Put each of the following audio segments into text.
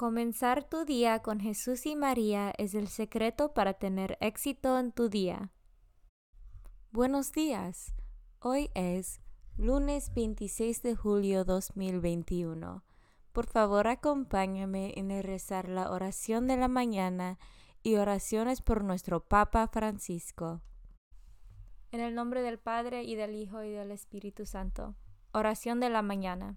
Comenzar tu día con Jesús y María es el secreto para tener éxito en tu día. Buenos días. Hoy es lunes 26 de julio 2021. Por favor, acompáñame en rezar la oración de la mañana y oraciones por nuestro Papa Francisco. En el nombre del Padre y del Hijo y del Espíritu Santo. Oración de la mañana.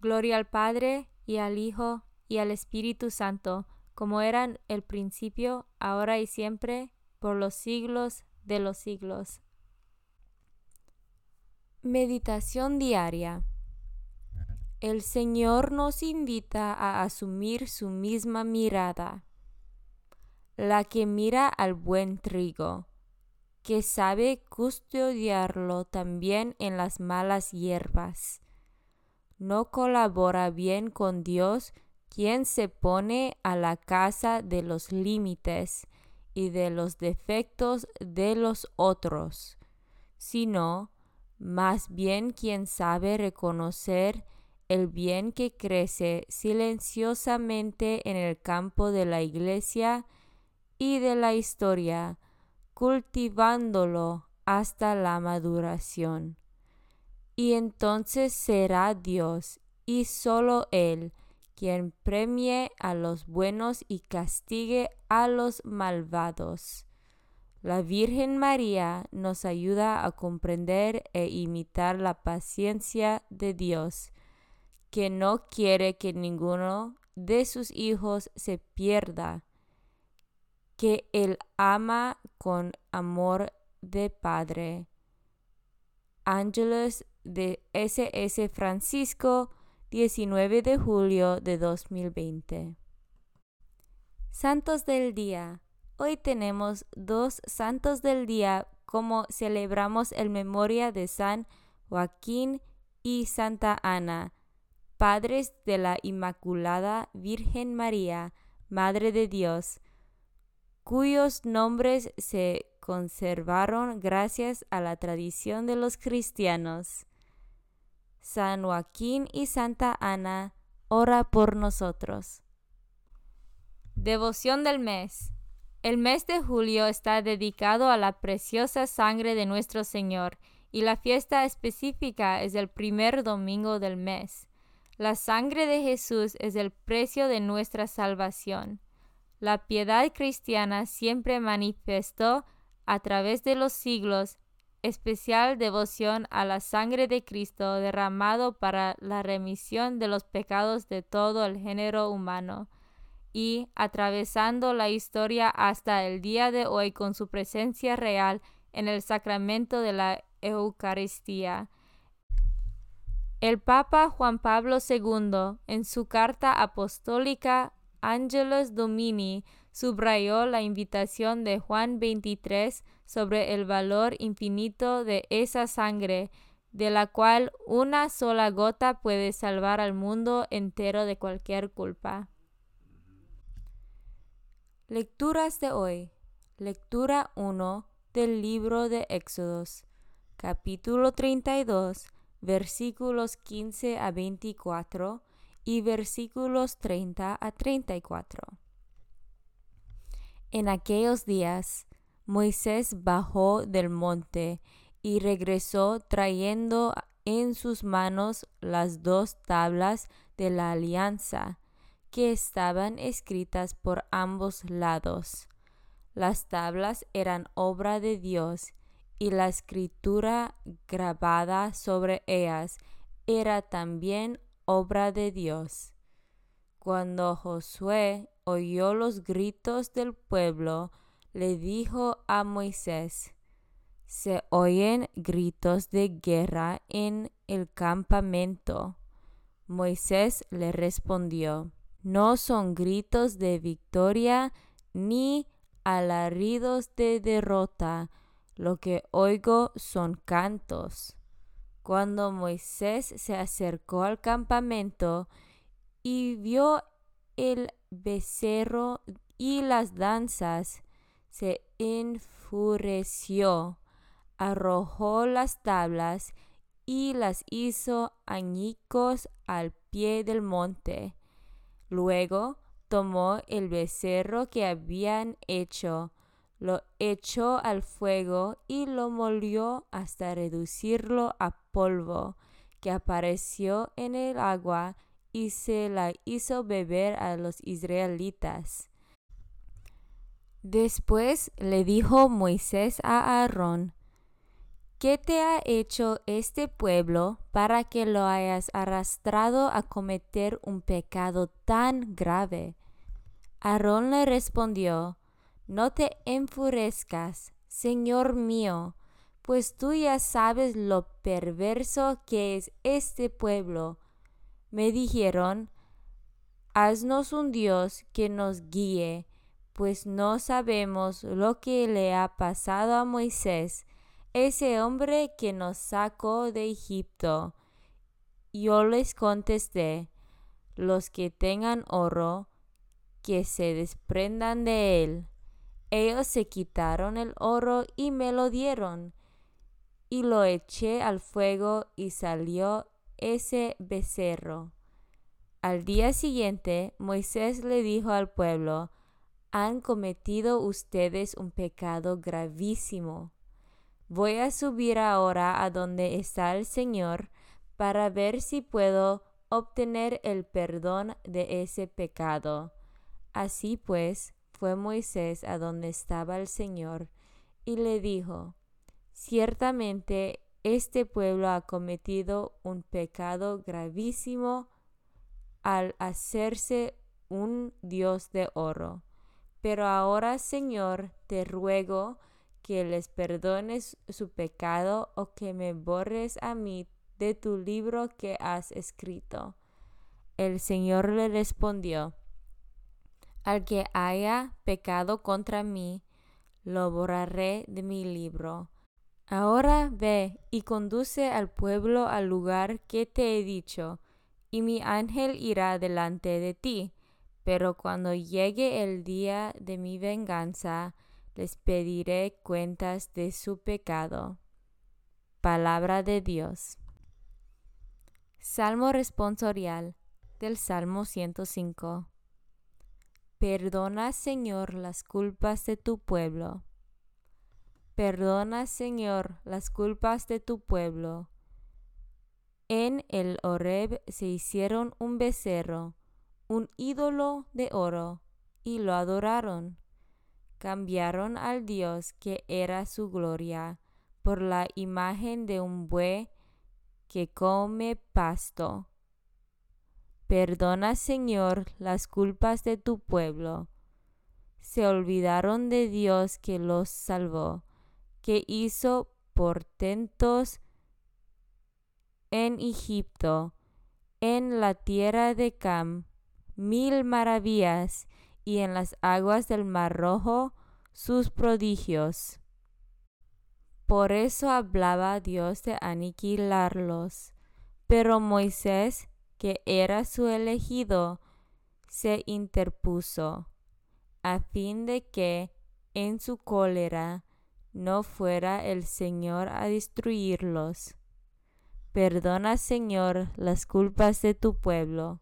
Gloria al Padre y al Hijo y al Espíritu Santo, como eran el principio, ahora y siempre, por los siglos de los siglos. Meditación diaria. El Señor nos invita a asumir su misma mirada, la que mira al buen trigo, que sabe custodiarlo también en las malas hierbas no colabora bien con Dios quien se pone a la casa de los límites y de los defectos de los otros, sino más bien quien sabe reconocer el bien que crece silenciosamente en el campo de la iglesia y de la historia, cultivándolo hasta la maduración y entonces será Dios y solo Él quien premie a los buenos y castigue a los malvados. La Virgen María nos ayuda a comprender e imitar la paciencia de Dios, que no quiere que ninguno de sus hijos se pierda, que Él ama con amor de Padre. Ángeles de SS Francisco, 19 de julio de 2020. Santos del Día. Hoy tenemos dos santos del día como celebramos el memoria de San Joaquín y Santa Ana, padres de la Inmaculada Virgen María, Madre de Dios, cuyos nombres se conservaron gracias a la tradición de los cristianos. San Joaquín y Santa Ana, ora por nosotros. Devoción del mes. El mes de julio está dedicado a la preciosa sangre de nuestro Señor y la fiesta específica es el primer domingo del mes. La sangre de Jesús es el precio de nuestra salvación. La piedad cristiana siempre manifestó a través de los siglos especial devoción a la sangre de Cristo derramado para la remisión de los pecados de todo el género humano. y atravesando la historia hasta el día de hoy con su presencia real en el sacramento de la Eucaristía. El Papa Juan Pablo II, en su carta apostólica Angelus Domini, subrayó la invitación de Juan 23 sobre el valor infinito de esa sangre, de la cual una sola gota puede salvar al mundo entero de cualquier culpa. Lecturas de hoy. Lectura 1 del libro de Éxodos, capítulo 32, versículos 15 a 24 y versículos 30 a 34. En aquellos días, Moisés bajó del monte y regresó trayendo en sus manos las dos tablas de la alianza que estaban escritas por ambos lados. Las tablas eran obra de Dios y la escritura grabada sobre ellas era también obra de Dios. Cuando Josué oyó los gritos del pueblo, le dijo a Moisés, se oyen gritos de guerra en el campamento. Moisés le respondió, no son gritos de victoria ni alaridos de derrota, lo que oigo son cantos. Cuando Moisés se acercó al campamento y vio el becerro y las danzas, se enfureció, arrojó las tablas y las hizo añicos al pie del monte. Luego tomó el becerro que habían hecho, lo echó al fuego y lo molió hasta reducirlo a polvo, que apareció en el agua y se la hizo beber a los israelitas. Después le dijo Moisés a Aarón, ¿Qué te ha hecho este pueblo para que lo hayas arrastrado a cometer un pecado tan grave? Aarón le respondió, No te enfurezcas, Señor mío, pues tú ya sabes lo perverso que es este pueblo. Me dijeron, Haznos un Dios que nos guíe, pues no sabemos lo que le ha pasado a Moisés ese hombre que nos sacó de Egipto. Yo les contesté, los que tengan oro, que se desprendan de él. Ellos se quitaron el oro y me lo dieron. Y lo eché al fuego y salió ese becerro. Al día siguiente, Moisés le dijo al pueblo, han cometido ustedes un pecado gravísimo. Voy a subir ahora a donde está el Señor para ver si puedo obtener el perdón de ese pecado. Así pues, fue Moisés a donde estaba el Señor y le dijo, Ciertamente este pueblo ha cometido un pecado gravísimo al hacerse un Dios de oro. Pero ahora, Señor, te ruego que les perdones su pecado o que me borres a mí de tu libro que has escrito. El Señor le respondió, Al que haya pecado contra mí, lo borraré de mi libro. Ahora ve y conduce al pueblo al lugar que te he dicho, y mi ángel irá delante de ti. Pero cuando llegue el día de mi venganza, les pediré cuentas de su pecado. Palabra de Dios. Salmo responsorial del Salmo 105. Perdona, Señor, las culpas de tu pueblo. Perdona, Señor, las culpas de tu pueblo. En el Horeb se hicieron un becerro, un ídolo de oro, y lo adoraron cambiaron al Dios que era su gloria por la imagen de un buey que come pasto. Perdona, Señor, las culpas de tu pueblo. Se olvidaron de Dios que los salvó, que hizo portentos en Egipto, en la tierra de Cam, mil maravillas, y en las aguas del Mar Rojo sus prodigios. Por eso hablaba Dios de aniquilarlos. Pero Moisés, que era su elegido, se interpuso, a fin de que, en su cólera, no fuera el Señor a destruirlos. Perdona, Señor, las culpas de tu pueblo.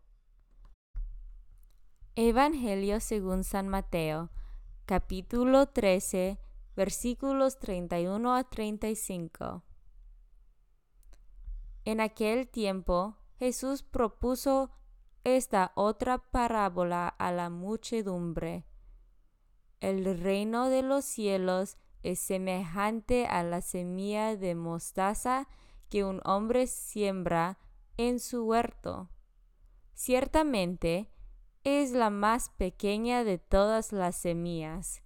Evangelio según San Mateo, capítulo 13, versículos 31 a 35. En aquel tiempo Jesús propuso esta otra parábola a la muchedumbre. El reino de los cielos es semejante a la semilla de mostaza que un hombre siembra en su huerto. Ciertamente es la más pequeña de todas las semillas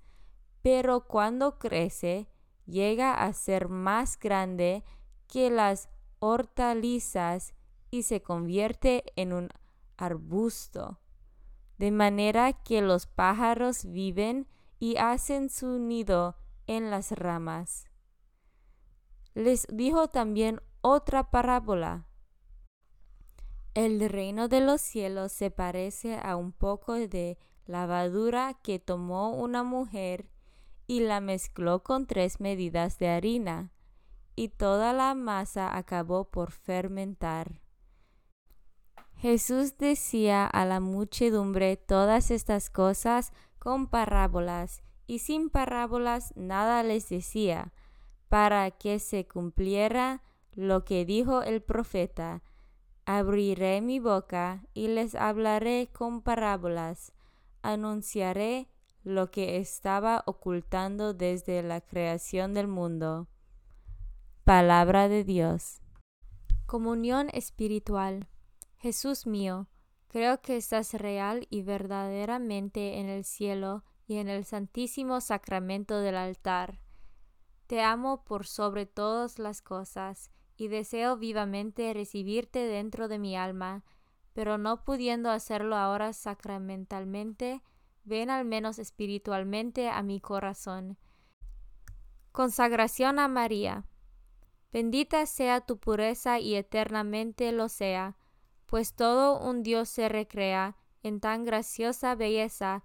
pero cuando crece llega a ser más grande que las hortalizas y se convierte en un arbusto, de manera que los pájaros viven y hacen su nido en las ramas. Les dijo también otra parábola. El reino de los cielos se parece a un poco de lavadura que tomó una mujer y la mezcló con tres medidas de harina, y toda la masa acabó por fermentar. Jesús decía a la muchedumbre todas estas cosas con parábolas, y sin parábolas nada les decía, para que se cumpliera lo que dijo el profeta. Abriré mi boca y les hablaré con parábolas, anunciaré lo que estaba ocultando desde la creación del mundo. Palabra de Dios. Comunión espiritual. Jesús mío, creo que estás real y verdaderamente en el cielo y en el santísimo sacramento del altar. Te amo por sobre todas las cosas y deseo vivamente recibirte dentro de mi alma, pero no pudiendo hacerlo ahora sacramentalmente, ven al menos espiritualmente a mi corazón. Consagración a María. Bendita sea tu pureza y eternamente lo sea, pues todo un Dios se recrea en tan graciosa belleza.